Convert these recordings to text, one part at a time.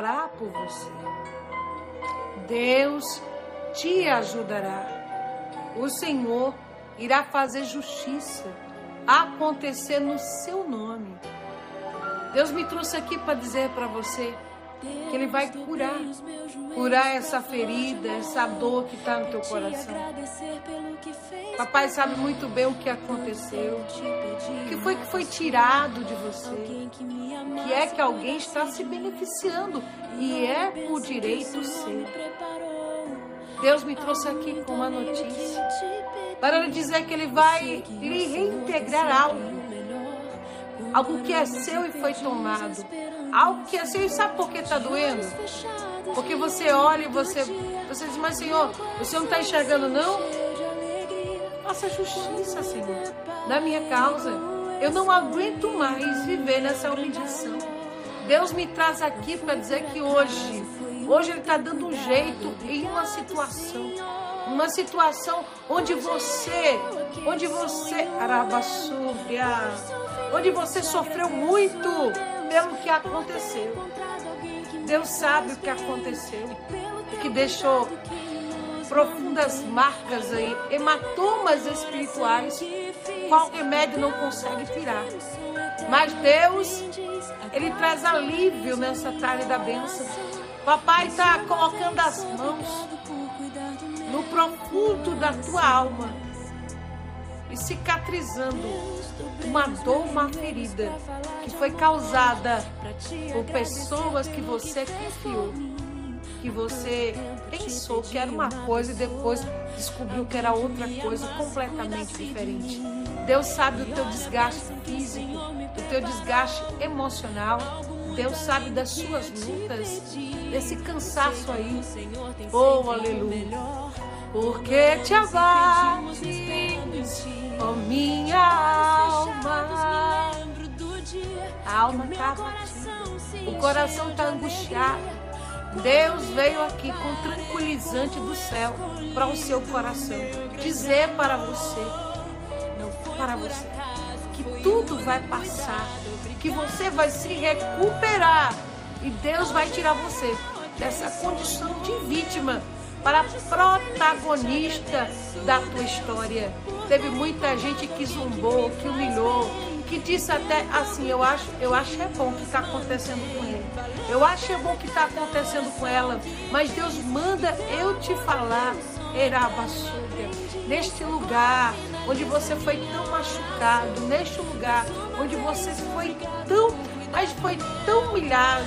fará por você. Deus te ajudará. O Senhor irá fazer justiça acontecer no seu nome. Deus me trouxe aqui para dizer para você que Ele vai curar, curar essa ferida, essa dor que está no teu coração. Papai sabe muito bem o que aconteceu, o que foi que foi tirado de você, que é que alguém está se beneficiando e é por direito seu. Deus me trouxe aqui com uma notícia. para lhe dizer que Ele vai lhe reintegrar algo algo que é seu e foi tomado, algo que é seu e sabe por que está doendo? Porque você olha e você, você diz, mas Senhor, o Senhor não está enxergando não? Faça justiça, Senhor, na minha causa. Eu não aguento mais viver nessa humilhação. Deus me traz aqui para dizer que hoje, hoje Ele está dando um jeito em uma situação uma situação onde você, onde você, Arabassúbia, onde você sofreu muito pelo que aconteceu. Deus sabe o que aconteceu, que deixou profundas marcas aí, hematomas espirituais, qual remédio não consegue tirar. Mas Deus, Ele traz alívio nessa tarde da bênção. Papai está colocando as mãos no profundo da tua alma e cicatrizando uma dor, uma ferida que foi causada por pessoas que você confiou, que você pensou que era uma coisa e depois descobriu que era outra coisa completamente diferente. Deus sabe o teu desgaste físico, o teu desgaste emocional. Deus sabe das suas lutas, desse cansaço aí. Oh, aleluia porque te abates, oh minha alma. A alma está abatida, o coração está angustiado. Deus veio aqui com tranquilizante do céu para o seu coração, dizer para você, para você, que tudo vai passar, que você vai se recuperar e Deus vai tirar você dessa condição de vítima para protagonista da tua história. Teve muita gente que zombou, que humilhou, que disse até assim, eu acho, eu acho é bom que está acontecendo com ele. Eu acho é bom que está acontecendo com ela. Mas Deus manda eu te falar, Erabaçuga, neste lugar onde você foi tão machucado, neste lugar onde você foi tão, mas foi tão humilhado,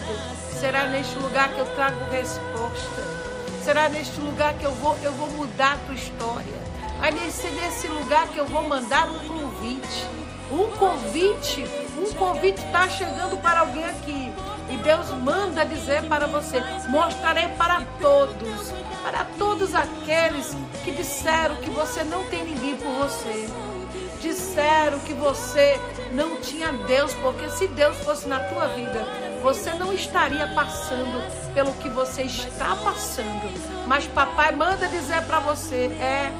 será neste lugar que eu trago resposta Será neste lugar que eu vou, eu vou mudar a tua história. Vai ser nesse lugar que eu vou mandar um convite. Um convite, um convite está chegando para alguém aqui. E Deus manda dizer para você: mostrarei para todos, para todos aqueles que disseram que você não tem ninguém por você. Disseram que você não tinha Deus, porque se Deus fosse na tua vida, você não estaria passando pelo que você está passando. Mas papai manda dizer para você, é,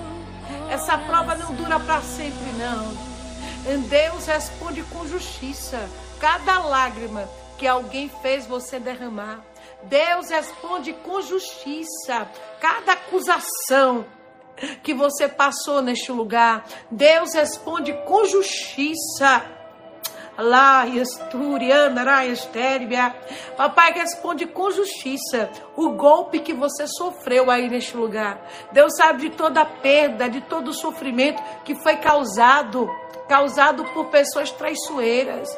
essa prova não dura para sempre não. Deus responde com justiça cada lágrima que alguém fez você derramar. Deus responde com justiça cada acusação que você passou neste lugar. Deus responde com justiça Lá. Papai responde com justiça o golpe que você sofreu aí neste lugar. Deus sabe de toda a perda, de todo o sofrimento que foi causado causado por pessoas traiçoeiras,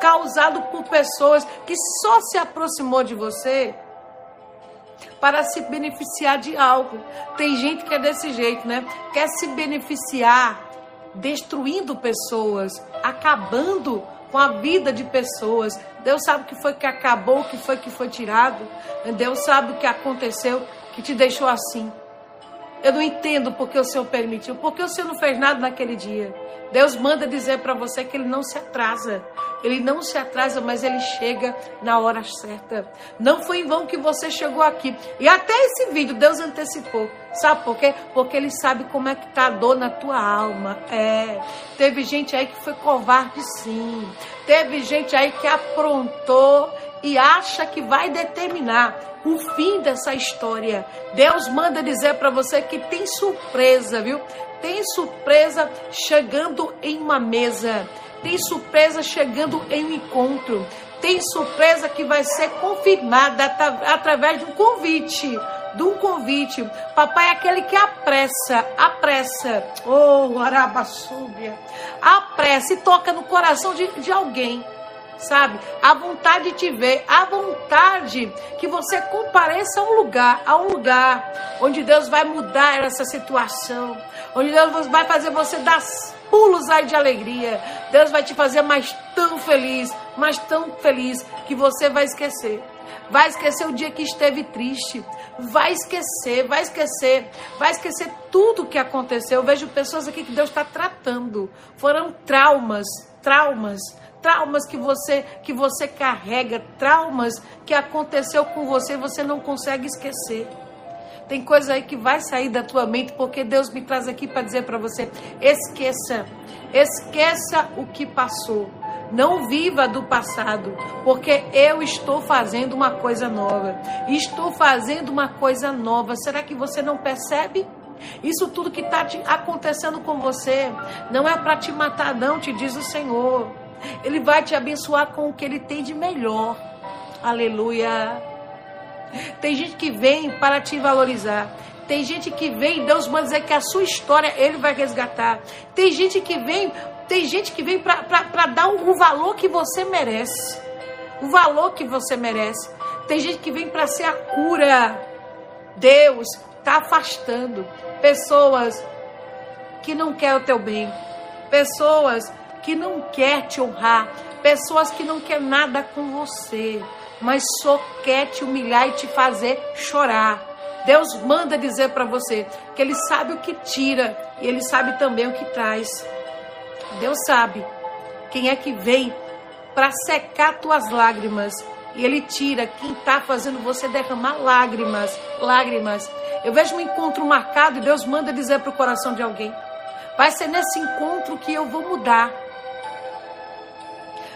causado por pessoas que só se aproximou de você para se beneficiar de algo. Tem gente que é desse jeito, né? Quer se beneficiar destruindo pessoas, acabando com a vida de pessoas. Deus sabe o que foi que acabou, o que foi que foi tirado. Deus sabe o que aconteceu que te deixou assim. Eu não entendo porque o Senhor permitiu, porque o Senhor não fez nada naquele dia. Deus manda dizer para você que ele não se atrasa. Ele não se atrasa, mas ele chega na hora certa. Não foi em vão que você chegou aqui. E até esse vídeo Deus antecipou. Sabe por quê? Porque ele sabe como é que tá a dor na tua alma. É. Teve gente aí que foi covarde sim. Teve gente aí que aprontou e acha que vai determinar o fim dessa história. Deus manda dizer para você que tem surpresa, viu? Tem surpresa chegando em uma mesa. Tem surpresa chegando em um encontro. Tem surpresa que vai ser confirmada através de um convite. De um convite. Papai é aquele que apressa, apressa. Oh, arabaçúbia. Apressa e toca no coração de, de alguém sabe? A vontade de te ver, a vontade que você compareça a um lugar, a um lugar onde Deus vai mudar essa situação, onde Deus vai fazer você dar pulos aí de alegria. Deus vai te fazer mais tão feliz, mais tão feliz que você vai esquecer. Vai esquecer o dia que esteve triste. Vai esquecer, vai esquecer, vai esquecer tudo que aconteceu. Eu vejo pessoas aqui que Deus está tratando. Foram traumas, traumas traumas que você que você carrega, traumas que aconteceu com você, você não consegue esquecer. Tem coisa aí que vai sair da tua mente porque Deus me traz aqui para dizer para você: esqueça, esqueça o que passou. Não viva do passado, porque eu estou fazendo uma coisa nova. Estou fazendo uma coisa nova. Será que você não percebe? Isso tudo que está acontecendo com você não é para te matar, não, te diz o Senhor. Ele vai te abençoar com o que ele tem de melhor. Aleluia. Tem gente que vem para te valorizar. Tem gente que vem, Deus manda dizer que a sua história ele vai resgatar. Tem gente que vem, tem gente que vem para dar o, valor que você merece. O valor que você merece. Tem gente que vem para ser a cura. Deus está afastando pessoas que não querem o teu bem. Pessoas que não quer te honrar, pessoas que não quer nada com você, mas só quer te humilhar e te fazer chorar. Deus manda dizer para você que Ele sabe o que tira e Ele sabe também o que traz. Deus sabe quem é que vem para secar tuas lágrimas e Ele tira quem está fazendo você derramar lágrimas, lágrimas. Eu vejo um encontro marcado e Deus manda dizer para o coração de alguém: vai ser nesse encontro que eu vou mudar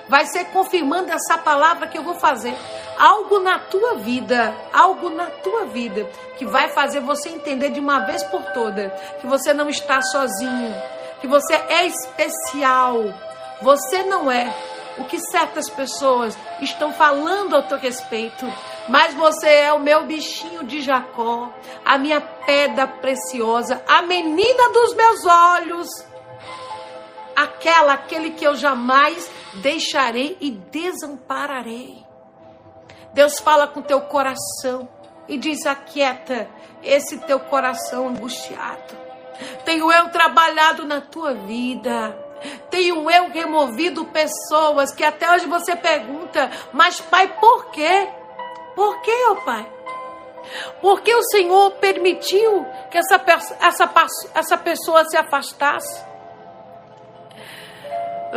vai ser confirmando essa palavra que eu vou fazer. Algo na tua vida, algo na tua vida que vai fazer você entender de uma vez por toda que você não está sozinho, que você é especial. Você não é o que certas pessoas estão falando ao teu respeito, mas você é o meu bichinho de Jacó, a minha pedra preciosa, a menina dos meus olhos, aquela, aquele que eu jamais deixarei e desampararei. Deus fala com teu coração e diz: aquieta esse teu coração angustiado. Tenho eu trabalhado na tua vida. Tenho eu removido pessoas que até hoje você pergunta, mas pai, por quê? Por quê, ó pai? Porque o Senhor permitiu que essa, essa, essa pessoa se afastasse?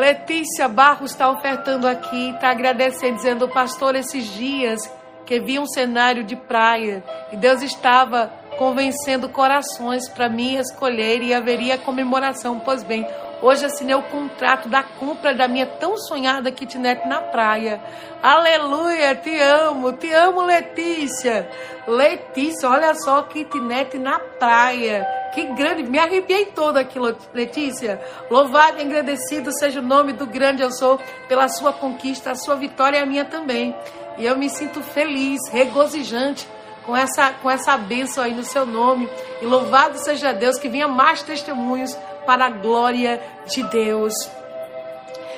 Letícia Barros está ofertando aqui, está agradecendo, dizendo, pastor, esses dias que vi um cenário de praia e Deus estava convencendo corações para mim escolher e haveria comemoração. Pois bem, hoje assinei o contrato da compra da minha tão sonhada kitnet na praia. Aleluia, te amo, te amo, Letícia. Letícia, olha só, kitnet na praia. Que grande, me arrepiei toda aqui, Letícia. Louvado e agradecido seja o nome do grande eu sou pela sua conquista, a sua vitória é a minha também. E eu me sinto feliz, regozijante com essa, com essa bênção aí no seu nome. E louvado seja Deus que venha mais testemunhos para a glória de Deus.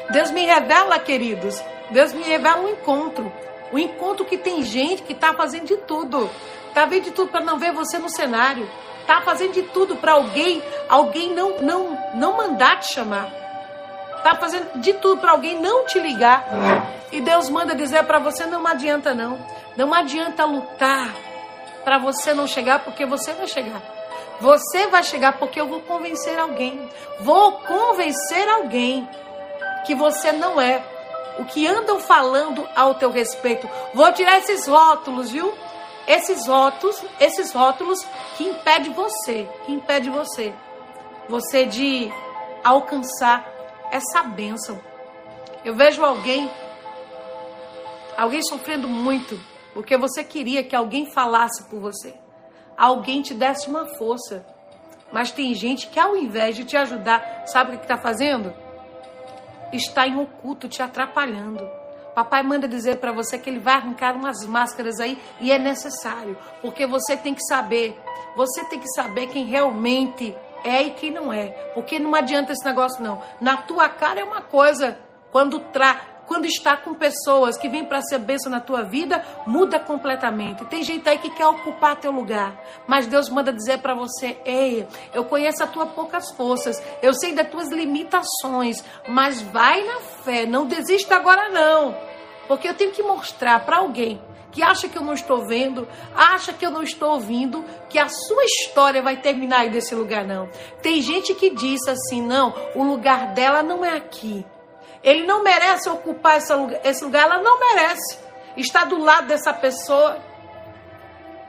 Deus me revela, queridos. Deus me revela um encontro. Um encontro que tem gente que está fazendo de tudo. Está vendo de tudo para não ver você no cenário tá fazendo de tudo para alguém, alguém não não não mandar te chamar. Tá fazendo de tudo para alguém não te ligar. E Deus manda dizer para você não adianta não. Não adianta lutar para você não chegar porque você vai chegar. Você vai chegar porque eu vou convencer alguém. Vou convencer alguém que você não é o que andam falando ao teu respeito. Vou tirar esses rótulos, viu? Esses rótulos, esses rótulos que impede você, que impede você, você de alcançar essa bênção. Eu vejo alguém Alguém sofrendo muito, porque você queria que alguém falasse por você. Alguém te desse uma força. Mas tem gente que ao invés de te ajudar, sabe o que está fazendo? Está em oculto, te atrapalhando. Papai manda dizer para você que ele vai arrancar umas máscaras aí e é necessário, porque você tem que saber, você tem que saber quem realmente é e quem não é, porque não adianta esse negócio não. Na tua cara é uma coisa, quando tra quando está com pessoas que vêm para ser bênção na tua vida, muda completamente. Tem gente aí que quer ocupar teu lugar, mas Deus manda dizer para você: ei, eu conheço as tuas poucas forças, eu sei das tuas limitações, mas vai na fé, não desista agora não, porque eu tenho que mostrar para alguém que acha que eu não estou vendo, acha que eu não estou ouvindo, que a sua história vai terminar aí desse lugar, não. Tem gente que diz assim: não, o lugar dela não é aqui. Ele não merece ocupar esse lugar, ela não merece estar do lado dessa pessoa.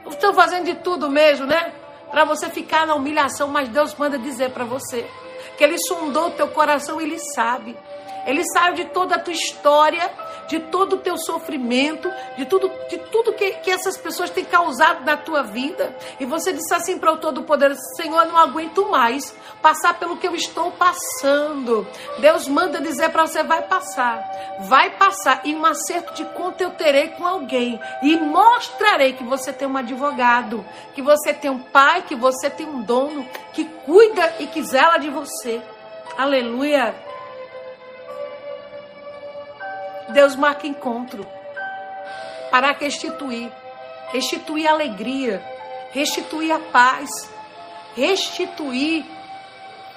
Estão fazendo de tudo mesmo, né? Para você ficar na humilhação, mas Deus manda dizer para você que Ele sondou o teu coração Ele sabe. Ele sabe de toda a tua história, de todo o teu sofrimento, de tudo, de tudo que, que essas pessoas têm causado na tua vida. E você disse assim para o Todo-Poderoso: Senhor, não aguento mais passar pelo que eu estou passando. Deus manda dizer para você: vai passar, vai passar. E um acerto de conta eu terei com alguém. E mostrarei que você tem um advogado, que você tem um pai, que você tem um dono que cuida e que zela de você. Aleluia. Deus marca encontro. Para restituir, restituir a alegria, restituir a paz, restituir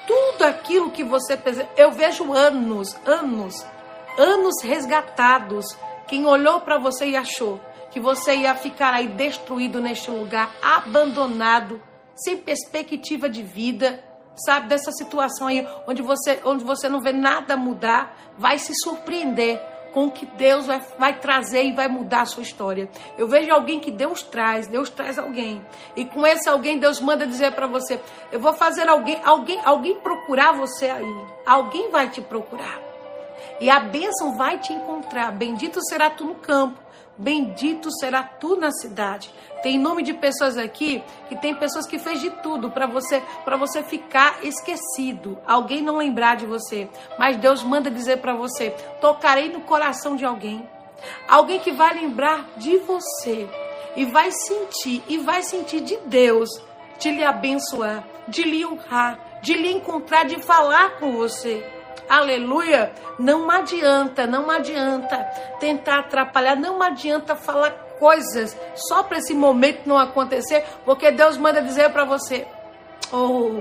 tudo aquilo que você. Eu vejo anos, anos, anos resgatados. Quem olhou para você e achou que você ia ficar aí destruído neste lugar, abandonado, sem perspectiva de vida, sabe, dessa situação aí onde você, onde você não vê nada mudar, vai se surpreender com que Deus vai, vai trazer e vai mudar a sua história. Eu vejo alguém que Deus traz, Deus traz alguém. E com esse alguém, Deus manda dizer para você: Eu vou fazer alguém, alguém, alguém procurar você aí. Alguém vai te procurar. E a bênção vai te encontrar. Bendito será tu no campo. Bendito será tu na cidade. Tem nome de pessoas aqui que tem pessoas que fez de tudo para você, para você ficar esquecido, alguém não lembrar de você. Mas Deus manda dizer para você: tocarei no coração de alguém, alguém que vai lembrar de você e vai sentir e vai sentir de Deus de lhe abençoar, de lhe honrar, de lhe encontrar, de falar com você. Aleluia! Não adianta, não adianta tentar atrapalhar, não adianta falar coisas só para esse momento não acontecer, porque Deus manda dizer para você: Oh,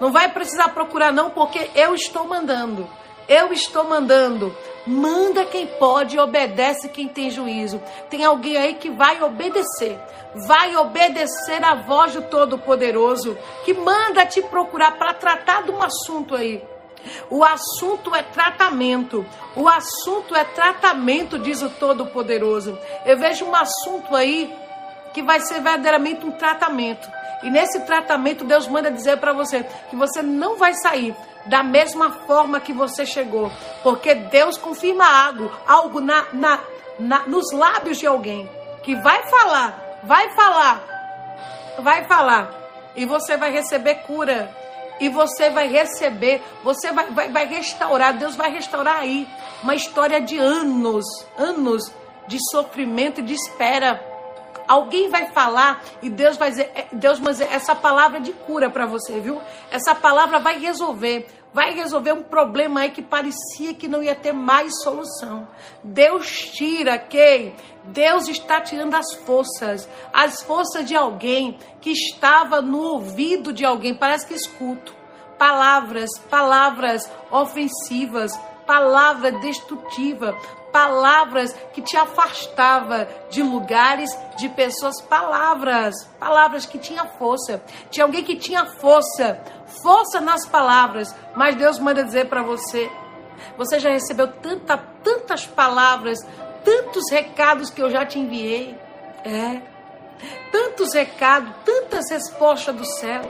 não vai precisar procurar não, porque eu estou mandando. Eu estou mandando. Manda quem pode obedece quem tem juízo. Tem alguém aí que vai obedecer. Vai obedecer a voz do Todo-Poderoso, que manda te procurar para tratar de um assunto aí. O assunto é tratamento. O assunto é tratamento, diz o Todo-Poderoso. Eu vejo um assunto aí que vai ser verdadeiramente um tratamento. E nesse tratamento, Deus manda dizer para você que você não vai sair da mesma forma que você chegou, porque Deus confirma algo, algo na, na, na, nos lábios de alguém que vai falar, vai falar, vai falar, e você vai receber cura, e você vai receber, você vai, vai, vai restaurar, Deus vai restaurar aí uma história de anos, anos de sofrimento e de espera. Alguém vai falar e Deus vai dizer, é, Deus vai dizer essa palavra de cura para você, viu? Essa palavra vai resolver vai resolver um problema aí que parecia que não ia ter mais solução. Deus tira quem? Deus está tirando as forças, as forças de alguém que estava no ouvido de alguém, parece que escuto. Palavras, palavras ofensivas, palavra destrutiva, palavras que te afastava de lugares, de pessoas, palavras, palavras que tinha força. Tinha alguém que tinha força, força nas palavras, mas Deus manda dizer para você, você já recebeu tanta, tantas palavras, tantos recados que eu já te enviei. É. Tantos recados, tantas respostas do céu.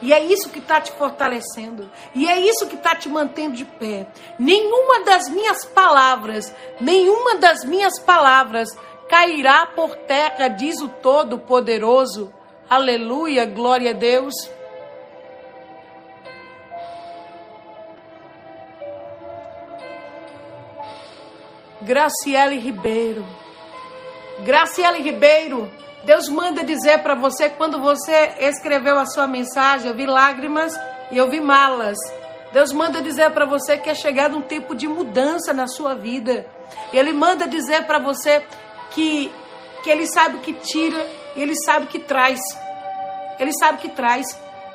E é isso que está te fortalecendo. E é isso que está te mantendo de pé. Nenhuma das minhas palavras, nenhuma das minhas palavras cairá por terra, diz o Todo-Poderoso. Aleluia, glória a Deus. Graciele Ribeiro. Graciele Ribeiro, Deus manda dizer para você quando você escreveu a sua mensagem, eu vi lágrimas e eu vi malas. Deus manda dizer para você que é chegado um tempo de mudança na sua vida. Ele manda dizer para você que que ele sabe que tira ele sabe que traz. Ele sabe que traz.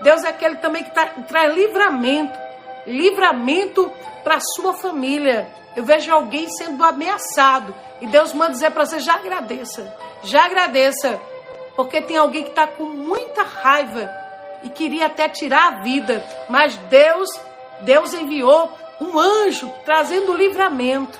Deus é aquele também que tá, traz livramento, livramento para sua família. Eu vejo alguém sendo ameaçado. E Deus manda dizer para você: já agradeça. Já agradeça. Porque tem alguém que está com muita raiva e queria até tirar a vida. Mas Deus, Deus enviou um anjo trazendo livramento.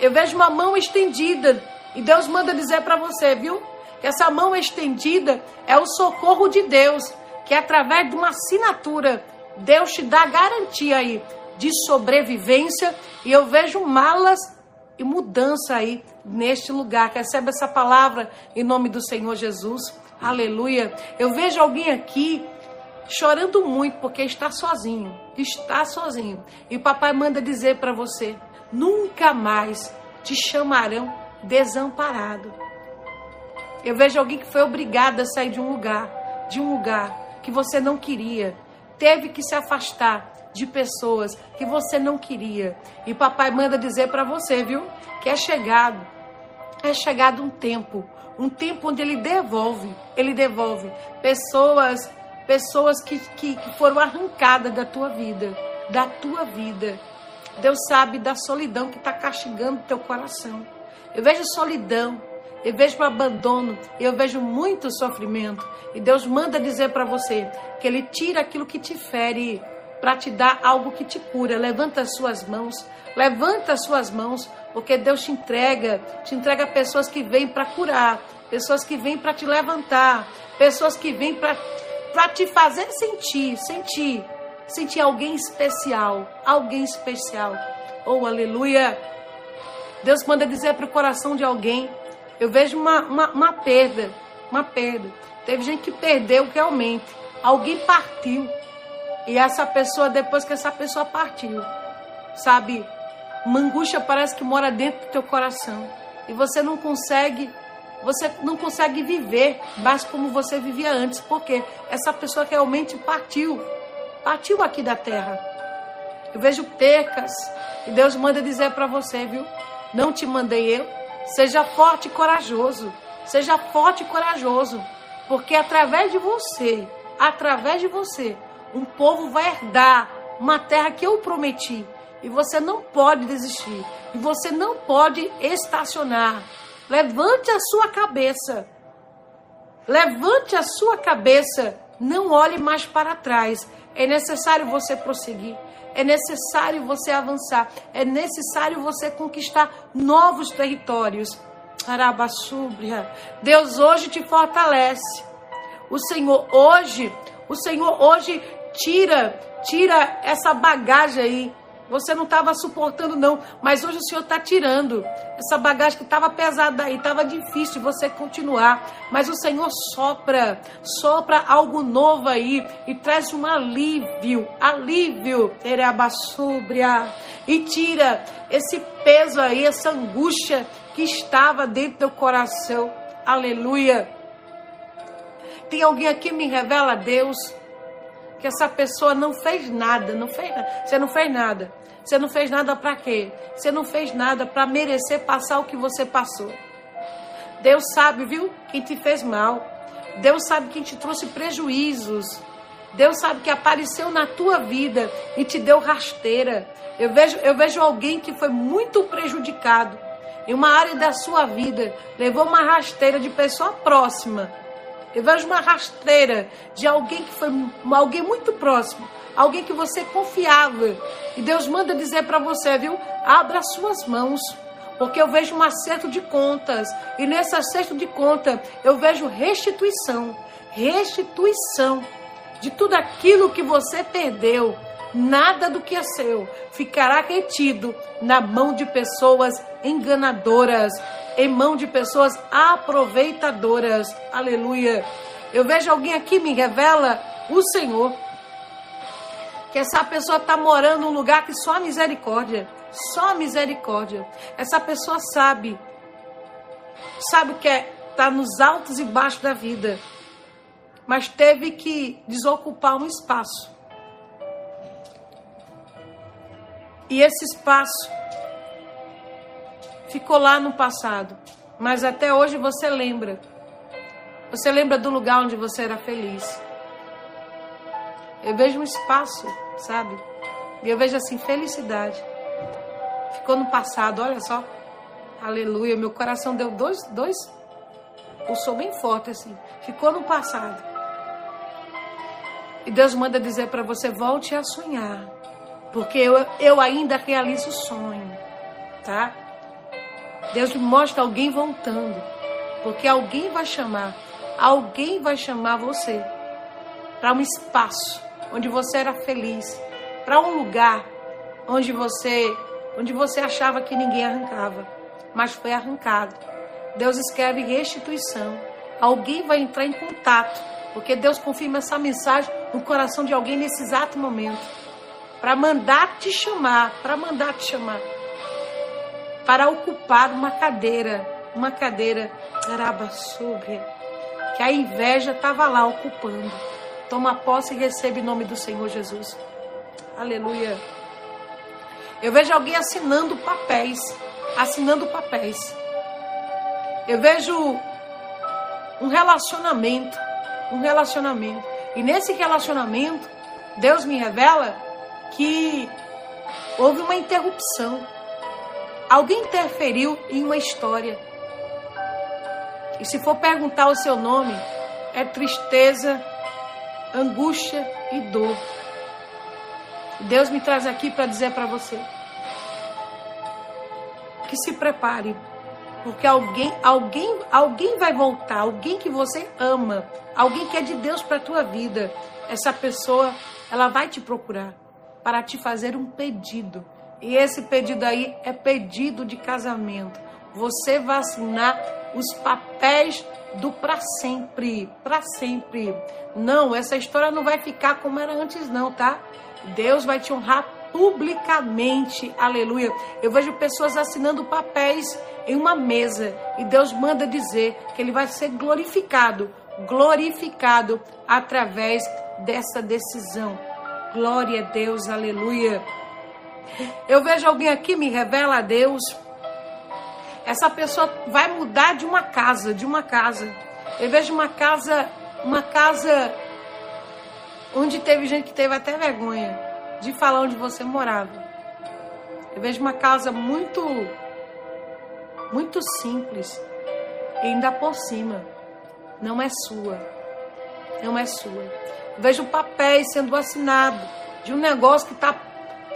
Eu vejo uma mão estendida. E Deus manda dizer para você, viu? Que essa mão estendida é o socorro de Deus. Que através de uma assinatura, Deus te dá garantia aí de sobrevivência e eu vejo malas e mudança aí neste lugar. Recebe essa palavra em nome do Senhor Jesus. Aleluia. Eu vejo alguém aqui chorando muito porque está sozinho. Está sozinho. E o papai manda dizer para você: nunca mais te chamarão desamparado. Eu vejo alguém que foi obrigado a sair de um lugar, de um lugar que você não queria, teve que se afastar de pessoas que você não queria. E papai manda dizer para você, viu? Que é chegado, é chegado um tempo, um tempo onde ele devolve, ele devolve pessoas, pessoas que, que, que foram arrancadas da tua vida, da tua vida. Deus sabe da solidão que está castigando teu coração. Eu vejo solidão, eu vejo abandono, eu vejo muito sofrimento. E Deus manda dizer para você que Ele tira aquilo que te fere para te dar algo que te cura. Levanta as suas mãos, levanta as suas mãos, porque Deus te entrega, te entrega pessoas que vêm para curar, pessoas que vêm para te levantar, pessoas que vêm para te fazer sentir, sentir, sentir alguém especial, alguém especial. Oh, aleluia! Deus manda dizer para o coração de alguém. Eu vejo uma, uma, uma perda, uma perda. Teve gente que perdeu realmente. Alguém partiu. E essa pessoa, depois que essa pessoa partiu, sabe, uma angústia parece que mora dentro do teu coração. E você não consegue, você não consegue viver mais como você vivia antes, porque essa pessoa realmente partiu, partiu aqui da terra. Eu vejo percas, e Deus manda dizer para você, viu? Não te mandei eu. Seja forte e corajoso. Seja forte e corajoso, porque através de você, através de você, um povo vai herdar uma terra que eu prometi. E você não pode desistir. E você não pode estacionar. Levante a sua cabeça. Levante a sua cabeça. Não olhe mais para trás. É necessário você prosseguir. É necessário você avançar. É necessário você conquistar novos territórios. Arabassúbria. Deus hoje te fortalece. O Senhor hoje, o Senhor hoje Tira, tira essa bagagem aí. Você não estava suportando, não. Mas hoje o Senhor está tirando essa bagagem que estava pesada aí, estava difícil você continuar. Mas o Senhor sopra, sopra algo novo aí e traz um alívio, alívio, Tereabassúbria. E tira esse peso aí, essa angústia que estava dentro do coração. Aleluia. Tem alguém aqui que me revela Deus que essa pessoa não fez nada, não fez nada. Você não fez nada. Você não fez nada para quê? Você não fez nada para merecer passar o que você passou. Deus sabe, viu, quem te fez mal. Deus sabe quem te trouxe prejuízos. Deus sabe que apareceu na tua vida e te deu rasteira. Eu vejo, eu vejo alguém que foi muito prejudicado em uma área da sua vida, levou uma rasteira de pessoa próxima eu vejo uma rasteira de alguém que foi alguém muito próximo, alguém que você confiava. E Deus manda dizer para você, viu? Abra suas mãos. Porque eu vejo um acerto de contas. E nesse acerto de conta, eu vejo restituição. Restituição. de tudo aquilo que você perdeu, nada do que é seu ficará retido na mão de pessoas enganadoras, em mão de pessoas aproveitadoras. Aleluia. Eu vejo alguém aqui me revela o Senhor. Que essa pessoa está morando num lugar que só a misericórdia, só a misericórdia. Essa pessoa sabe, sabe que é tá nos altos e baixos da vida, mas teve que desocupar um espaço. E esse espaço ficou lá no passado, mas até hoje você lembra. Você lembra do lugar onde você era feliz. Eu vejo um espaço, sabe? E eu vejo assim, felicidade. Ficou no passado, olha só. Aleluia, meu coração deu dois, dois pulsou bem forte assim. Ficou no passado. E Deus manda dizer para você: volte a sonhar. Porque eu, eu ainda realizo o sonho. Tá? Deus mostra alguém voltando. Porque alguém vai chamar. Alguém vai chamar você para um espaço onde você era feliz, para um lugar onde você onde você achava que ninguém arrancava, mas foi arrancado. Deus escreve restituição. Alguém vai entrar em contato, porque Deus confirma essa mensagem no coração de alguém nesse exato momento, para mandar te chamar, para mandar te chamar, para ocupar uma cadeira, uma cadeira arabaçúbia, que a inveja estava lá ocupando. Toma posse e recebe em nome do Senhor Jesus. Aleluia. Eu vejo alguém assinando papéis, assinando papéis. Eu vejo um relacionamento, um relacionamento. E nesse relacionamento, Deus me revela que houve uma interrupção. Alguém interferiu em uma história. E se for perguntar o seu nome, é tristeza, angústia e dor. Deus me traz aqui para dizer para você que se prepare porque alguém, alguém, alguém vai voltar, alguém que você ama, alguém que é de Deus para tua vida. Essa pessoa, ela vai te procurar para te fazer um pedido. E esse pedido aí é pedido de casamento. Você vai assinar os papéis do para sempre, para sempre. Não, essa história não vai ficar como era antes não, tá? Deus vai te honrar publicamente. Aleluia. Eu vejo pessoas assinando papéis em uma mesa e Deus manda dizer que ele vai ser glorificado, glorificado através dessa decisão. Glória a Deus, aleluia. Eu vejo alguém aqui me revela a Deus. Essa pessoa vai mudar de uma casa, de uma casa. Eu vejo uma casa, uma casa onde teve gente que teve até vergonha de falar onde você morava. Eu vejo uma casa muito muito simples e ainda por cima não é sua. Não é sua. Eu vejo papéis sendo assinados de um negócio que está.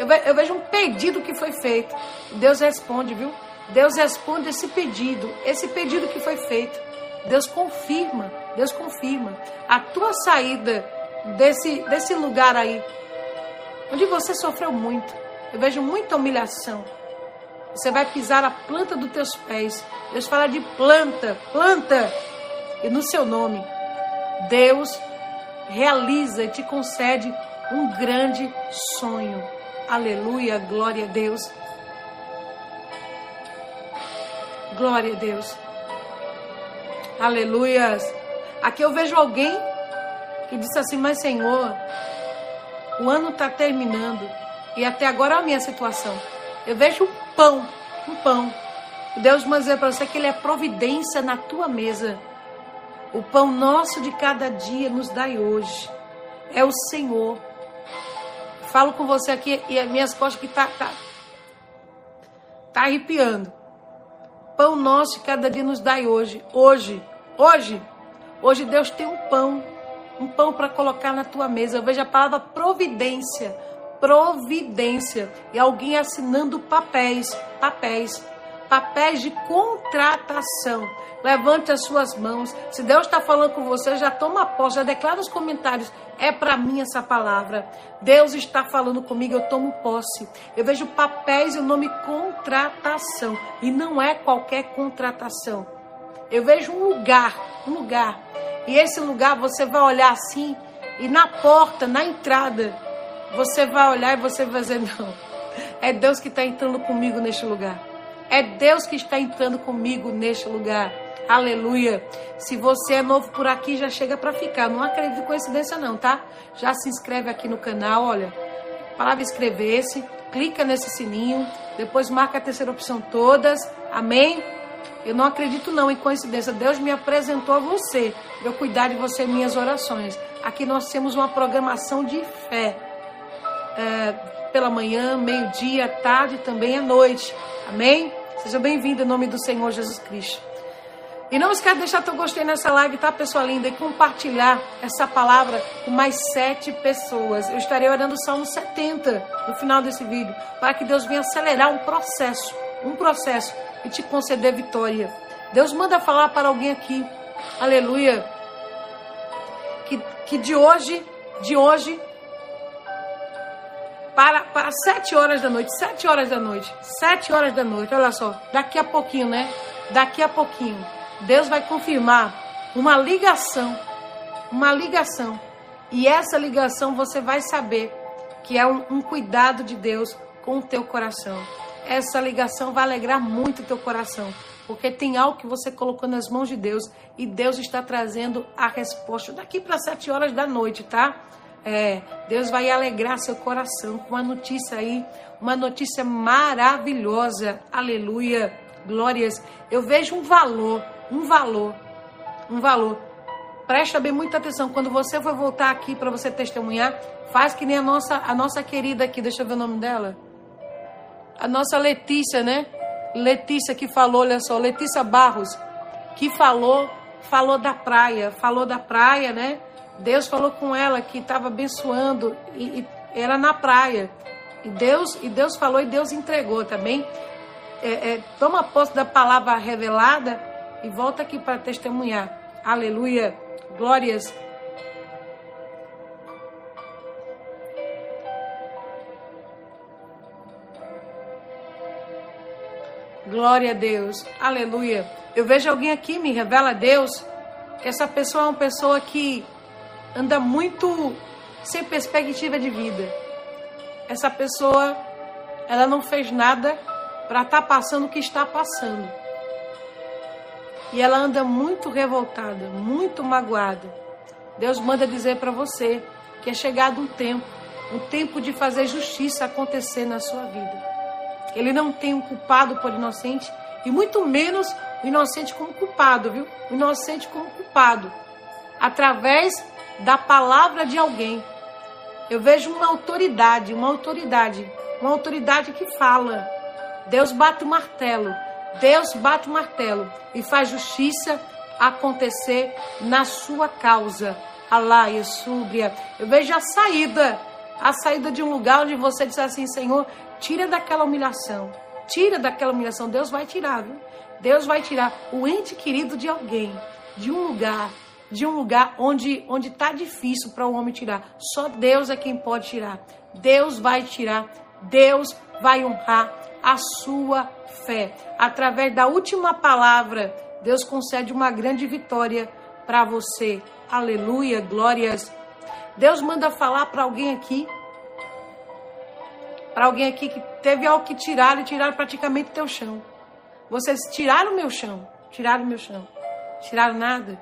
Eu, eu vejo um pedido que foi feito. Deus responde, viu? Deus responde esse pedido, esse pedido que foi feito. Deus confirma, Deus confirma a tua saída desse, desse lugar aí, onde você sofreu muito. Eu vejo muita humilhação. Você vai pisar a planta dos teus pés. Deus fala de planta, planta. E no seu nome, Deus realiza e te concede um grande sonho. Aleluia, glória a Deus. Glória a Deus. Aleluias. Aqui eu vejo alguém que disse assim: Mas Senhor, o ano está terminando e até agora a minha situação. Eu vejo um pão, um pão. Deus manda dizer para você que Ele é providência na tua mesa. O pão nosso de cada dia nos dai hoje. É o Senhor. Falo com você aqui e as minhas costas que tá, tá, tá arrepiando. Pão nosso de cada dia nos dai hoje. Hoje, hoje, hoje Deus tem um pão, um pão para colocar na tua mesa. Eu vejo a palavra providência providência. E alguém assinando papéis, papéis, papéis de contratação. Levante as suas mãos. Se Deus está falando com você, já toma posse, já declara nos comentários. É para mim essa palavra. Deus está falando comigo, eu tomo posse. Eu vejo papéis e o nome contratação. E não é qualquer contratação. Eu vejo um lugar, um lugar. E esse lugar você vai olhar assim, e na porta, na entrada, você vai olhar e você vai dizer: não, é Deus que está entrando comigo neste lugar. É Deus que está entrando comigo neste lugar. Aleluia. Se você é novo por aqui, já chega para ficar. Não acredito em coincidência não, tá? Já se inscreve aqui no canal, olha. Palavra inscrever-se, clica nesse sininho, depois marca a terceira opção todas. Amém? Eu não acredito não em coincidência. Deus me apresentou a você, eu cuidar de você em minhas orações. Aqui nós temos uma programação de fé. É, pela manhã, meio-dia, tarde também à noite. Amém? Seja bem-vindo em nome do Senhor Jesus Cristo. E não esquece de deixar teu gostei nessa live, tá, pessoal linda? E compartilhar essa palavra com mais sete pessoas. Eu estarei orando o Salmo 70 no final desse vídeo, para que Deus venha acelerar um processo, um processo e te conceder vitória. Deus manda falar para alguém aqui, aleluia, que, que de hoje, de hoje, para, para sete horas da noite, sete horas da noite, sete horas da noite, olha só, daqui a pouquinho, né? Daqui a pouquinho Deus vai confirmar uma ligação, uma ligação. E essa ligação você vai saber que é um, um cuidado de Deus com o teu coração. Essa ligação vai alegrar muito o teu coração, porque tem algo que você colocou nas mãos de Deus e Deus está trazendo a resposta daqui para sete horas da noite, tá? É, Deus vai alegrar seu coração com uma notícia aí, uma notícia maravilhosa. Aleluia, glórias. Eu vejo um valor um valor, um valor. Presta bem muita atenção. Quando você for voltar aqui para você testemunhar, faz que nem a nossa, a nossa querida aqui, deixa eu ver o nome dela. A nossa Letícia, né? Letícia que falou, olha só, Letícia Barros, que falou, falou da praia, falou da praia, né? Deus falou com ela que estava abençoando e, e, era na praia. E Deus, e Deus falou e Deus entregou também. É, é, toma posse da palavra revelada e volta aqui para testemunhar. Aleluia. Glórias. Glória a Deus. Aleluia. Eu vejo alguém aqui, me revela Deus, essa pessoa é uma pessoa que anda muito sem perspectiva de vida. Essa pessoa, ela não fez nada para estar tá passando o que está passando. E ela anda muito revoltada, muito magoada. Deus manda dizer para você que é chegado um tempo, um tempo de fazer justiça acontecer na sua vida. Ele não tem um culpado por inocente e muito menos o inocente como culpado, viu? O inocente como culpado através da palavra de alguém. Eu vejo uma autoridade, uma autoridade, uma autoridade que fala. Deus bate o martelo Deus bate o martelo e faz justiça acontecer na sua causa. Alá, Súbria. Eu vejo a saída, a saída de um lugar onde você diz assim, Senhor, tira daquela humilhação. Tira daquela humilhação. Deus vai tirar, viu? Deus vai tirar o ente querido de alguém, de um lugar, de um lugar onde onde está difícil para o um homem tirar. Só Deus é quem pode tirar. Deus vai tirar. Deus vai honrar a sua fé. Através da última palavra, Deus concede uma grande vitória para você. Aleluia, glórias. Deus manda falar para alguém aqui, para alguém aqui que teve algo que tirar e tiraram praticamente teu chão. Vocês tiraram meu chão, tiraram meu chão, tiraram nada.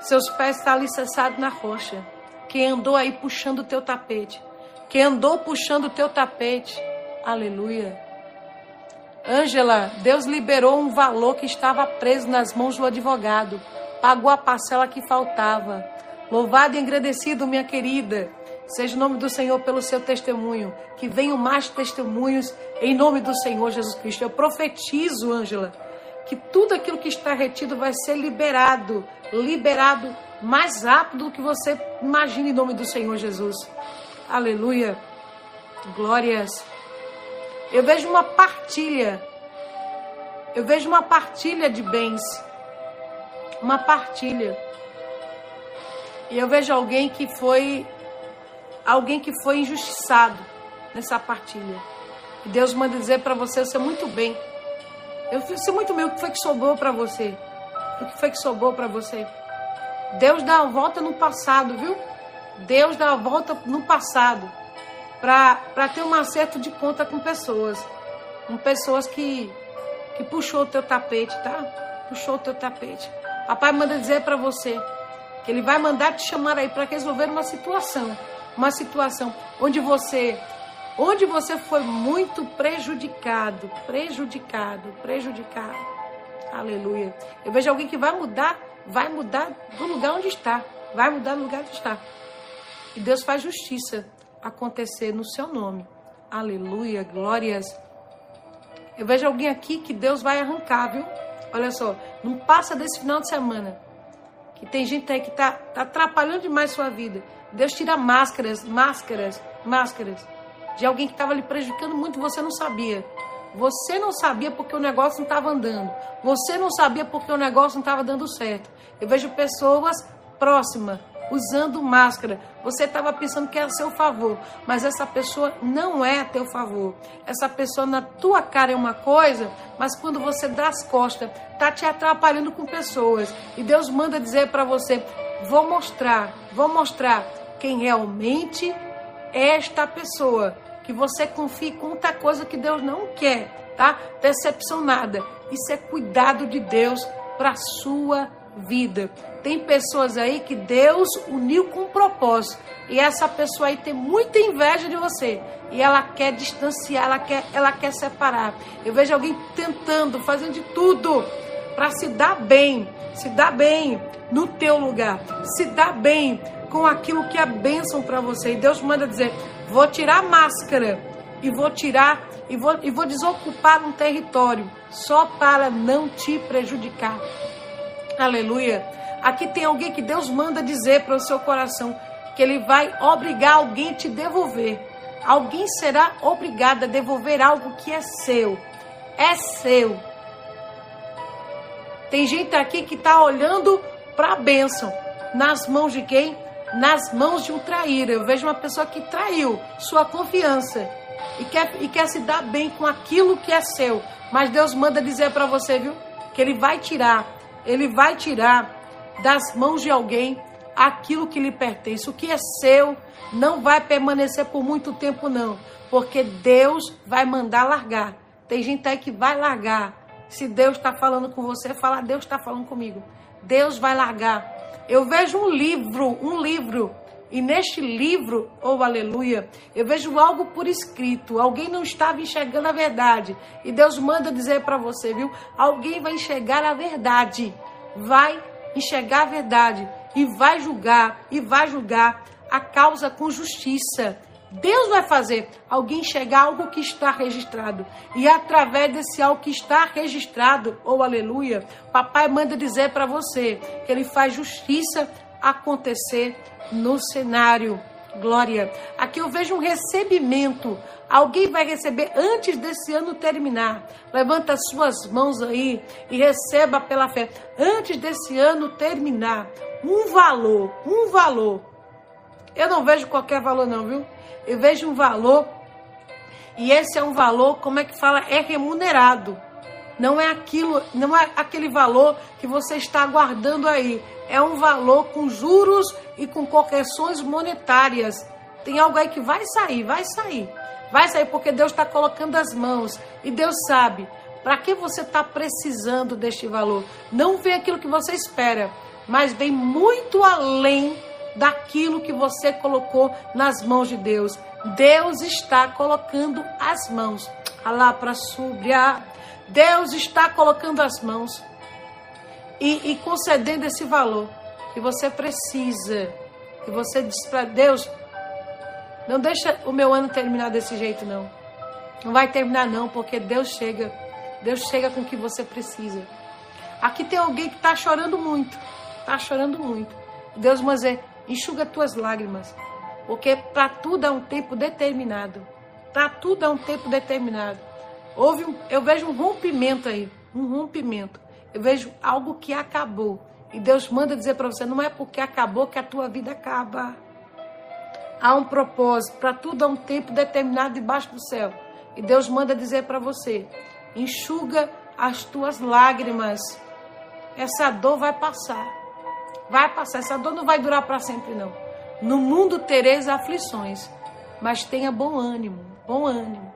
Seus pés estão alicerçados na rocha. Quem andou aí puxando o teu tapete, quem andou puxando o teu tapete, aleluia Ângela, Deus liberou um valor que estava preso nas mãos do advogado. Pagou a parcela que faltava. Louvado e agradecido, minha querida. Seja o nome do Senhor pelo seu testemunho. Que venham mais testemunhos em nome do Senhor Jesus Cristo. Eu profetizo, Ângela, que tudo aquilo que está retido vai ser liberado. Liberado mais rápido do que você imagina em nome do Senhor Jesus. Aleluia. Glórias. Eu vejo uma partilha. Eu vejo uma partilha de bens. Uma partilha. E eu vejo alguém que foi alguém que foi injustiçado nessa partilha. E Deus manda dizer para você, você muito bem. Eu sei muito bem o que foi que sobrou para você. O que foi que sobrou para você? Deus dá a volta no passado, viu? Deus dá a volta no passado para ter um acerto de conta com pessoas. Com pessoas que, que puxou o teu tapete, tá? Puxou o teu tapete. Papai manda dizer para você que ele vai mandar te chamar aí para resolver uma situação, uma situação onde você onde você foi muito prejudicado, prejudicado, prejudicado. Aleluia. Eu vejo alguém que vai mudar, vai mudar do lugar onde está, vai mudar do lugar onde está. E Deus faz justiça acontecer no seu nome. Aleluia, glórias. Eu vejo alguém aqui que Deus vai arrancar, viu? Olha só, não passa desse final de semana. Que tem gente aí que tá, tá atrapalhando demais sua vida. Deus tira máscaras, máscaras, máscaras de alguém que estava lhe prejudicando muito, você não sabia. Você não sabia porque o negócio não estava andando. Você não sabia porque o negócio não estava dando certo. Eu vejo pessoas próximas usando máscara. Você estava pensando que era a seu favor, mas essa pessoa não é a teu favor. Essa pessoa na tua cara é uma coisa, mas quando você dá as costas, tá te atrapalhando com pessoas. E Deus manda dizer para você: vou mostrar, vou mostrar quem realmente é esta pessoa. Que você confie com outra coisa que Deus não quer, tá? Decepcionada. Isso é cuidado de Deus para sua vida. Tem pessoas aí que Deus uniu com um propósito. E essa pessoa aí tem muita inveja de você. E ela quer distanciar, ela quer, ela quer separar. Eu vejo alguém tentando, fazendo de tudo para se dar bem, se dar bem no teu lugar, se dar bem com aquilo que é bênção para você. E Deus manda dizer: vou tirar máscara e vou tirar e vou, e vou desocupar um território só para não te prejudicar. Aleluia. Aqui tem alguém que Deus manda dizer para o seu coração que ele vai obrigar alguém a te devolver. Alguém será obrigado a devolver algo que é seu. É seu. Tem gente aqui que está olhando para a bênção. Nas mãos de quem? Nas mãos de um traíra. Eu vejo uma pessoa que traiu sua confiança e quer, e quer se dar bem com aquilo que é seu. Mas Deus manda dizer para você, viu? Que Ele vai tirar ele vai tirar das mãos de alguém aquilo que lhe pertence. O que é seu não vai permanecer por muito tempo, não. Porque Deus vai mandar largar. Tem gente aí que vai largar. Se Deus está falando com você, fala, Deus está falando comigo. Deus vai largar. Eu vejo um livro, um livro. E neste livro, oh aleluia, eu vejo algo por escrito. Alguém não estava enxergando a verdade. E Deus manda dizer para você, viu? Alguém vai enxergar a verdade. Vai enxergar a verdade e vai julgar e vai julgar a causa com justiça. Deus vai fazer alguém enxergar algo que está registrado. E através desse algo que está registrado, ou oh, aleluia, papai manda dizer para você que ele faz justiça acontecer no cenário. Glória. Aqui eu vejo um recebimento. Alguém vai receber antes desse ano terminar. Levanta suas mãos aí e receba pela fé. Antes desse ano terminar, um valor, um valor. Eu não vejo qualquer valor não, viu? Eu vejo um valor e esse é um valor, como é que fala? É remunerado. Não é aquilo, não é aquele valor que você está guardando aí é um valor com juros e com correções monetárias. Tem algo aí que vai sair, vai sair. Vai sair porque Deus está colocando as mãos. E Deus sabe para que você está precisando deste valor. Não vem aquilo que você espera, mas vem muito além daquilo que você colocou nas mãos de Deus. Deus está colocando as mãos. Alá para subir. Deus está colocando as mãos e, e concedendo esse valor que você precisa. E você diz para Deus: não deixa o meu ano terminar desse jeito, não. Não vai terminar, não, porque Deus chega. Deus chega com o que você precisa. Aqui tem alguém que está chorando muito. Está chorando muito. Deus vai dizer: enxuga tuas lágrimas. Porque para tudo há um tempo determinado. Para tudo há um tempo determinado. Houve um, eu vejo um rompimento aí um rompimento. Eu vejo algo que acabou. E Deus manda dizer para você: não é porque acabou que a tua vida acaba. Há um propósito, para tudo há um tempo determinado debaixo do céu. E Deus manda dizer para você: enxuga as tuas lágrimas. Essa dor vai passar. Vai passar. Essa dor não vai durar para sempre, não. No mundo tereis aflições, mas tenha bom ânimo, bom ânimo.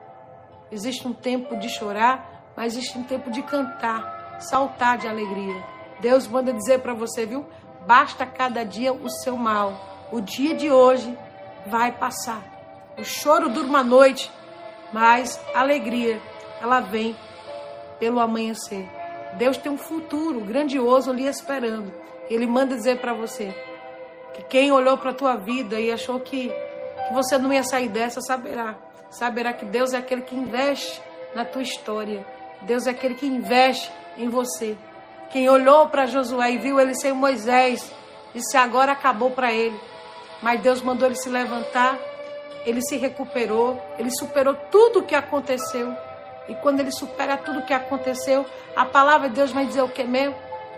Existe um tempo de chorar, mas existe um tempo de cantar, saltar de alegria. Deus manda dizer para você, viu? Basta cada dia o seu mal. O dia de hoje vai passar. O choro dura uma noite, mas a alegria, ela vem pelo amanhecer. Deus tem um futuro grandioso ali esperando. Ele manda dizer para você que quem olhou para a tua vida e achou que, que você não ia sair dessa, saberá. Saberá que Deus é aquele que investe na tua história. Deus é aquele que investe em você. Quem olhou para Josué e viu ele sem Moisés, disse agora acabou para ele. Mas Deus mandou ele se levantar, ele se recuperou, ele superou tudo o que aconteceu. E quando ele supera tudo o que aconteceu, a palavra de Deus vai dizer o que mesmo?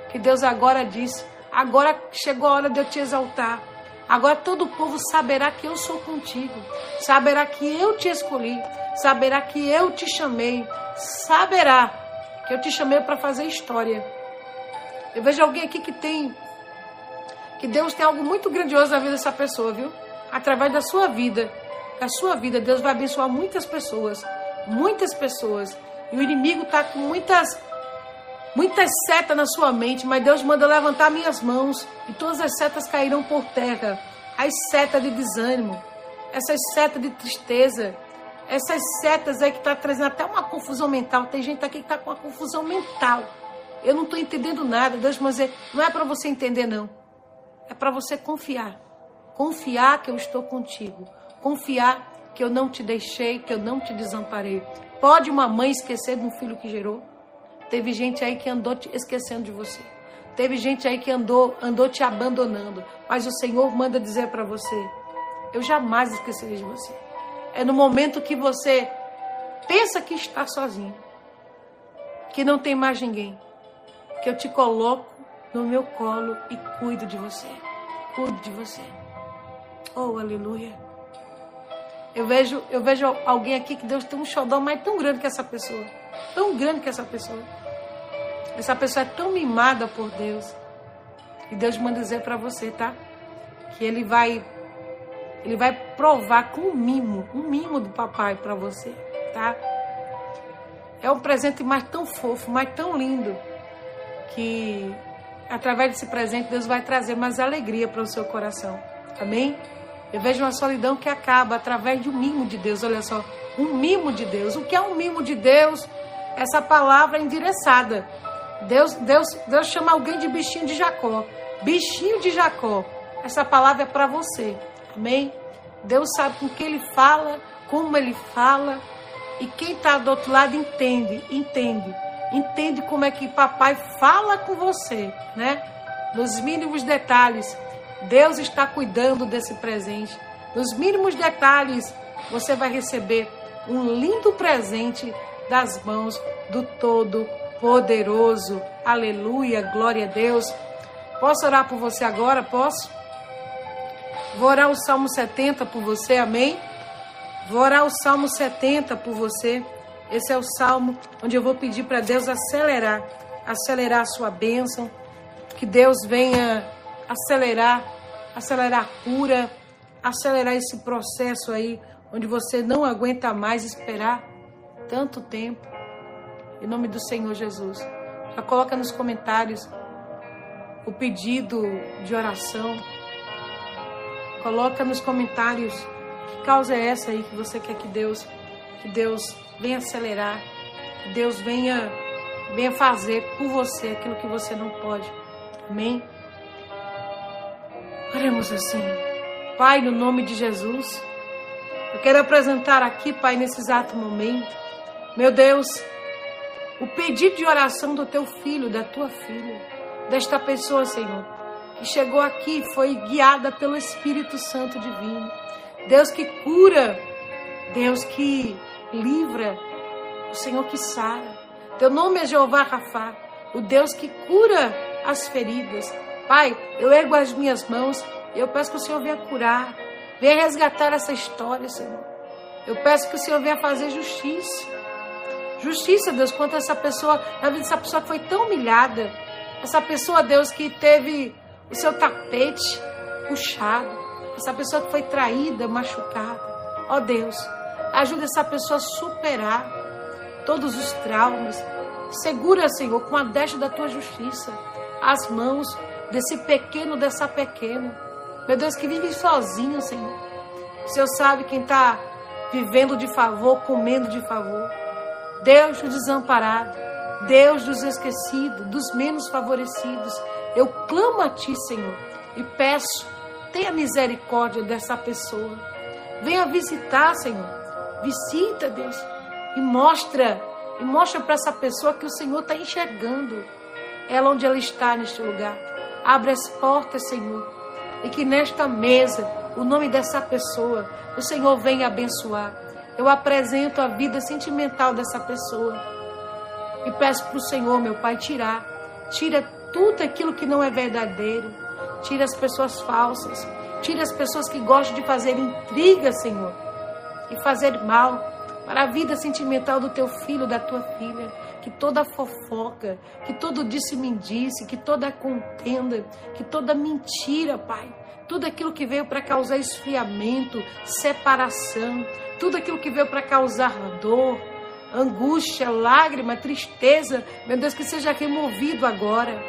Que Deus agora disse: agora chegou a hora de eu te exaltar. Agora todo o povo saberá que eu sou contigo, saberá que eu te escolhi, saberá que eu te chamei, saberá que eu te chamei para fazer história. Eu vejo alguém aqui que tem que Deus tem algo muito grandioso na vida dessa pessoa, viu? Através da sua vida, da sua vida, Deus vai abençoar muitas pessoas, muitas pessoas. E o inimigo está com muitas, muitas setas na sua mente, mas Deus manda levantar minhas mãos e todas as setas cairão por terra. As setas de desânimo, essas setas de tristeza, essas setas aí que está trazendo até uma confusão mental. Tem gente aqui que está com uma confusão mental. Eu não estou entendendo nada. Deus vai dizer, não é para você entender, não. É para você confiar. Confiar que eu estou contigo. Confiar que eu não te deixei, que eu não te desamparei. Pode uma mãe esquecer de um filho que gerou? Teve gente aí que andou te esquecendo de você. Teve gente aí que andou, andou te abandonando. Mas o Senhor manda dizer para você: Eu jamais esquecerei de você. É no momento que você pensa que está sozinho, que não tem mais ninguém, que eu te coloco no meu colo e cuido de você. Cuido de você. Oh, aleluia. Eu vejo, eu vejo alguém aqui que Deus tem um xodó mais tão grande que essa pessoa. Tão grande que essa pessoa. Essa pessoa é tão mimada por Deus. E Deus manda dizer para você, tá? Que ele vai ele vai provar com um mimo, um mimo do papai para você, tá? É um presente mais tão fofo, mais tão lindo que através desse presente, Deus vai trazer mais alegria para o seu coração. Amém? Eu vejo uma solidão que acaba através de um mimo de Deus. Olha só, um mimo de Deus. O que é um mimo de Deus? Essa palavra endereçada. Deus, Deus, Deus chama alguém de bichinho de Jacó. Bichinho de Jacó. Essa palavra é para você. Amém? Deus sabe com que ele fala, como ele fala. E quem está do outro lado entende, entende entende como é que papai fala com você, né? Nos mínimos detalhes, Deus está cuidando desse presente. Nos mínimos detalhes, você vai receber um lindo presente das mãos do Todo-Poderoso. Aleluia, glória a Deus. Posso orar por você agora? Posso? Vou orar o Salmo 70 por você, amém? Vou orar o Salmo 70 por você. Esse é o salmo onde eu vou pedir para Deus acelerar, acelerar a sua bênção, que Deus venha acelerar, acelerar a cura, acelerar esse processo aí onde você não aguenta mais esperar tanto tempo. Em nome do Senhor Jesus. Já coloca nos comentários o pedido de oração. Coloca nos comentários que causa é essa aí que você quer que Deus, que Deus venha acelerar, que Deus venha, venha fazer por você aquilo que você não pode. Amém? Oremos assim. Pai, no nome de Jesus, eu quero apresentar aqui, Pai, nesse exato momento, meu Deus, o pedido de oração do teu filho, da tua filha, desta pessoa, Senhor, que chegou aqui, foi guiada pelo Espírito Santo Divino. Deus que cura, Deus que livra, o Senhor que sara. Teu nome é Jeová Rafá, o Deus que cura as feridas. Pai, eu ergo as minhas mãos e eu peço que o Senhor venha curar, venha resgatar essa história, Senhor. Eu peço que o Senhor venha fazer justiça. Justiça, Deus, quanto essa pessoa, na vida dessa pessoa que foi tão humilhada. Essa pessoa, Deus, que teve o seu tapete puxado. Essa pessoa que foi traída, machucada. Ó Deus, ajuda essa pessoa a superar todos os traumas. Segura, Senhor, com a deixa da tua justiça, as mãos desse pequeno, dessa pequena. Meu Deus, que vive sozinho, Senhor. O Senhor sabe quem está vivendo de favor, comendo de favor. Deus do desamparado, Deus dos esquecidos, dos menos favorecidos. Eu clamo a Ti, Senhor, e peço, tenha misericórdia dessa pessoa. Venha visitar, Senhor. Visita, Deus, e mostra, e mostra para essa pessoa que o Senhor está enxergando ela onde ela está neste lugar. Abre as portas, Senhor, e que nesta mesa, o nome dessa pessoa, o Senhor venha abençoar. Eu apresento a vida sentimental dessa pessoa. E peço para o Senhor, meu Pai, tirar, tira tudo aquilo que não é verdadeiro, tira as pessoas falsas, tira as pessoas que gostam de fazer intriga, Senhor, e fazer mal para a vida sentimental do teu filho, da tua filha. Que toda fofoca, que todo disse-me-disse, que toda contenda, que toda mentira, Pai, tudo aquilo que veio para causar esfriamento, separação, tudo aquilo que veio para causar dor, angústia, lágrima, tristeza, meu Deus, que seja removido agora.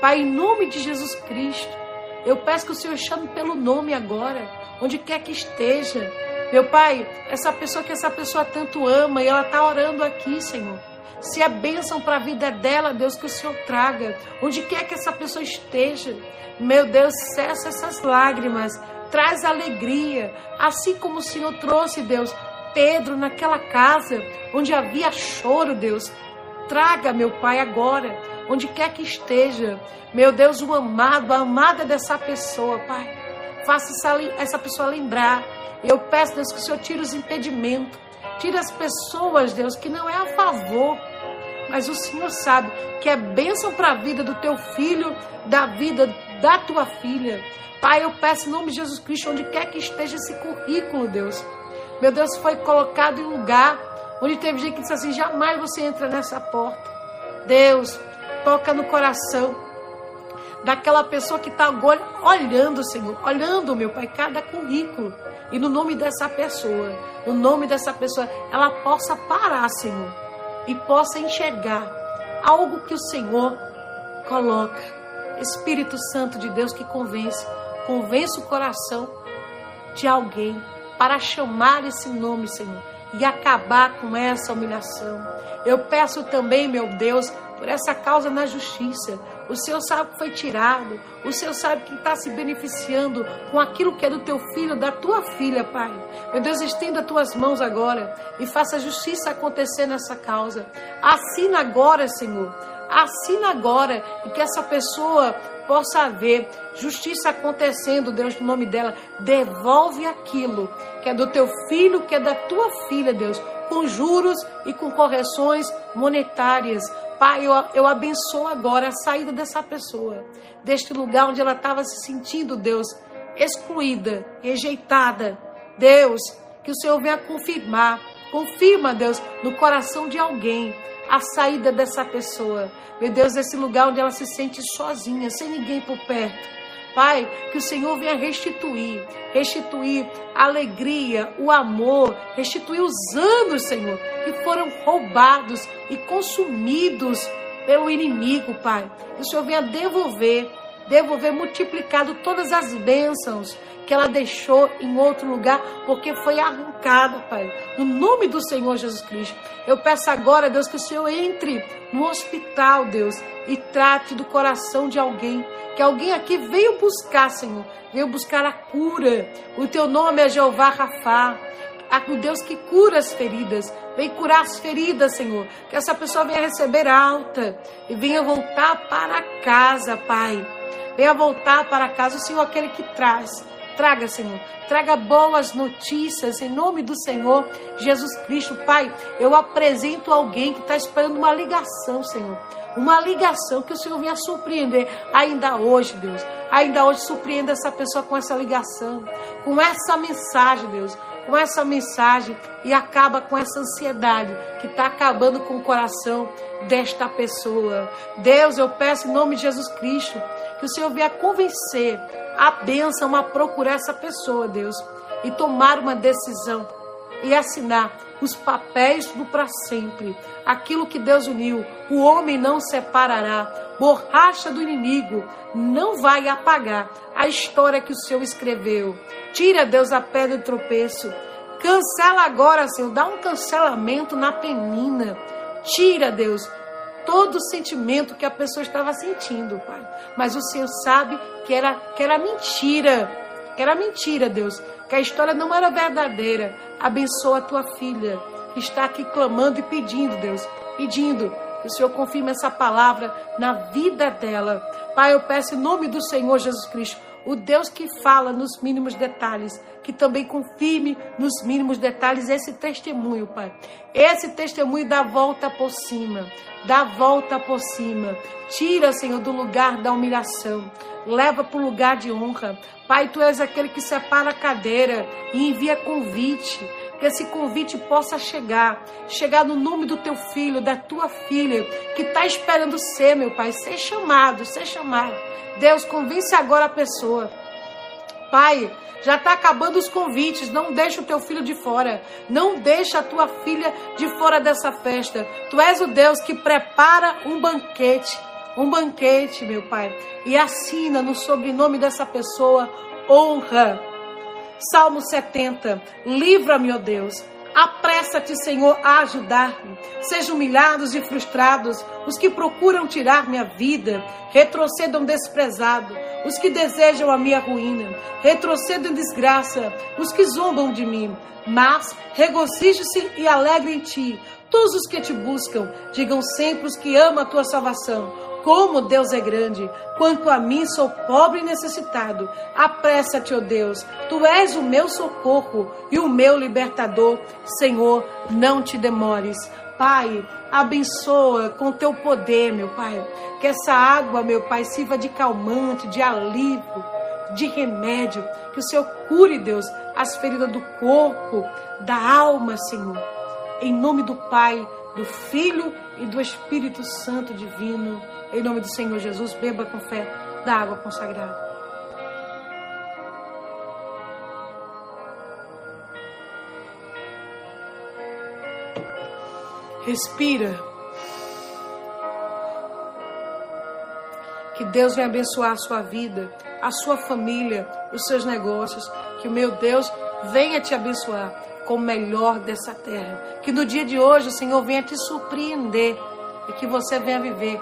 Pai, em nome de Jesus Cristo, eu peço que o Senhor chame pelo nome agora, onde quer que esteja. Meu Pai, essa pessoa que essa pessoa tanto ama e ela está orando aqui, Senhor. Se é bênção para a vida dela, Deus, que o Senhor traga. Onde quer que essa pessoa esteja. Meu Deus, cessa essas lágrimas. Traz alegria. Assim como o Senhor trouxe, Deus, Pedro naquela casa onde havia choro, Deus. Traga, meu Pai, agora, onde quer que esteja. Meu Deus, o amado, a amada dessa pessoa, Pai. Faça essa, essa pessoa lembrar. Eu peço, Deus, que o Senhor tire os impedimentos. Tira as pessoas, Deus, que não é a favor mas o Senhor sabe que é bênção para a vida do teu filho, da vida da tua filha. Pai, eu peço em nome de Jesus Cristo, onde quer que esteja esse currículo, Deus. Meu Deus, foi colocado em lugar onde teve gente que disse assim: jamais você entra nessa porta. Deus, toca no coração daquela pessoa que está agora olhando, Senhor, olhando, meu Pai, cada currículo. E no nome dessa pessoa, no nome dessa pessoa, ela possa parar, Senhor e possa enxergar algo que o Senhor coloca. Espírito Santo de Deus que convence, convence o coração de alguém para chamar esse nome, Senhor, e acabar com essa humilhação. Eu peço também, meu Deus, por essa causa na justiça, o Senhor sabe que foi tirado. O Senhor sabe que está se beneficiando com aquilo que é do teu filho, da tua filha, Pai. Meu Deus, estenda as tuas mãos agora e faça a justiça acontecer nessa causa. Assina agora, Senhor. Assina agora e que essa pessoa possa ver justiça acontecendo, Deus, no nome dela. Devolve aquilo que é do teu filho, que é da tua filha, Deus, com juros e com correções monetárias. Pai, eu, eu abençoo agora a saída dessa pessoa, deste lugar onde ela estava se sentindo, Deus, excluída, rejeitada. Deus, que o Senhor venha confirmar, confirma, Deus, no coração de alguém a saída dessa pessoa. Meu Deus, esse lugar onde ela se sente sozinha, sem ninguém por perto. Pai, que o Senhor venha restituir, restituir a alegria, o amor, restituir os anos, Senhor, que foram roubados e consumidos pelo inimigo, Pai. Que o Senhor venha devolver, devolver multiplicado todas as bênçãos que ela deixou em outro lugar, porque foi arrancada, Pai. No nome do Senhor Jesus Cristo. Eu peço agora, Deus, que o Senhor entre no hospital, Deus, e trate do coração de alguém que alguém aqui veio buscar, Senhor, veio buscar a cura. O teu nome é Jeová Rafá, o Deus que cura as feridas. Vem curar as feridas, Senhor. Que essa pessoa venha receber alta e venha voltar para casa, Pai. Venha voltar para casa, o Senhor, aquele que traz Traga, Senhor, traga boas notícias em nome do Senhor Jesus Cristo. Pai, eu apresento alguém que está esperando uma ligação, Senhor. Uma ligação que o Senhor venha surpreender ainda hoje, Deus. Ainda hoje surpreenda essa pessoa com essa ligação, com essa mensagem, Deus com essa mensagem e acaba com essa ansiedade que está acabando com o coração desta pessoa. Deus, eu peço em nome de Jesus Cristo que o Senhor venha convencer a bênção a procurar essa pessoa, Deus, e tomar uma decisão e assinar os papéis do para sempre. Aquilo que Deus uniu, o homem não separará. Borracha do inimigo não vai apagar a história que o Senhor escreveu. Tira, Deus, a pedra de tropeço. Cancela agora, Senhor. Dá um cancelamento na penina. Tira, Deus, todo o sentimento que a pessoa estava sentindo, Pai. Mas o Senhor sabe que era, que era mentira. Que era mentira, Deus. Que a história não era verdadeira. Abençoa a tua filha, que está aqui clamando e pedindo, Deus. Pedindo o Senhor confirme essa palavra na vida dela. Pai, eu peço em nome do Senhor Jesus Cristo o Deus que fala nos mínimos detalhes, que também confirme nos mínimos detalhes esse testemunho, Pai. Esse testemunho dá volta por cima, dá volta por cima. Tira, Senhor, do lugar da humilhação, leva para o lugar de honra. Pai, tu és aquele que separa a cadeira e envia convite que esse convite possa chegar, chegar no nome do teu filho, da tua filha, que está esperando ser, meu Pai, ser chamado, ser chamado. Deus, convence agora a pessoa. Pai, já está acabando os convites. Não deixa o teu filho de fora. Não deixa a tua filha de fora dessa festa. Tu és o Deus que prepara um banquete. Um banquete, meu Pai. E assina no sobrenome dessa pessoa honra. Salmo 70. Livra-me, ó Deus Apressa-te, Senhor, a ajudar-me. Sejam humilhados e frustrados os que procuram tirar minha vida, retrocedam desprezado os que desejam a minha ruína, retrocedam em desgraça os que zombam de mim. Mas regozije-se e alegre em ti todos os que te buscam, digam sempre os que amam a tua salvação. Como Deus é grande, quanto a mim sou pobre e necessitado. Apressa-te, ó Deus, tu és o meu socorro e o meu libertador. Senhor, não te demores. Pai, abençoa com teu poder, meu Pai. Que essa água, meu Pai, sirva de calmante, de alívio, de remédio. Que o Senhor cure, Deus, as feridas do corpo, da alma, Senhor. Em nome do Pai, do Filho e do Espírito Santo Divino. Em nome do Senhor Jesus, beba com fé da água consagrada. Respira. Que Deus venha abençoar a sua vida, a sua família, os seus negócios. Que o meu Deus venha te abençoar com o melhor dessa terra. Que no dia de hoje o Senhor venha te surpreender e que você venha viver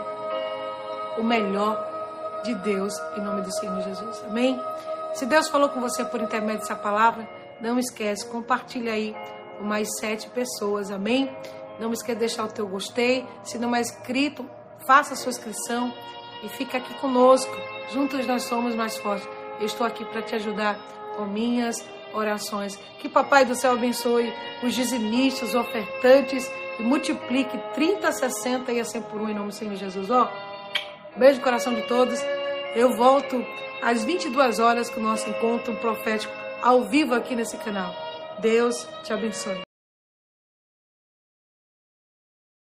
o melhor de Deus em nome do Senhor Jesus. Amém? Se Deus falou com você por intermédio dessa palavra, não esquece, compartilha aí com mais sete pessoas. Amém? Não esquece de deixar o teu gostei. Se não é inscrito, faça a sua inscrição e fica aqui conosco. Juntos nós somos mais fortes. Eu estou aqui para te ajudar com minhas orações. Que Papai do Céu abençoe os dizimistas, os ofertantes e multiplique 30, 60 e assim por um em nome do Senhor Jesus. Ó. Beijo no coração de todos. Eu volto às 22 horas com o nosso encontro profético ao vivo aqui nesse canal. Deus te abençoe.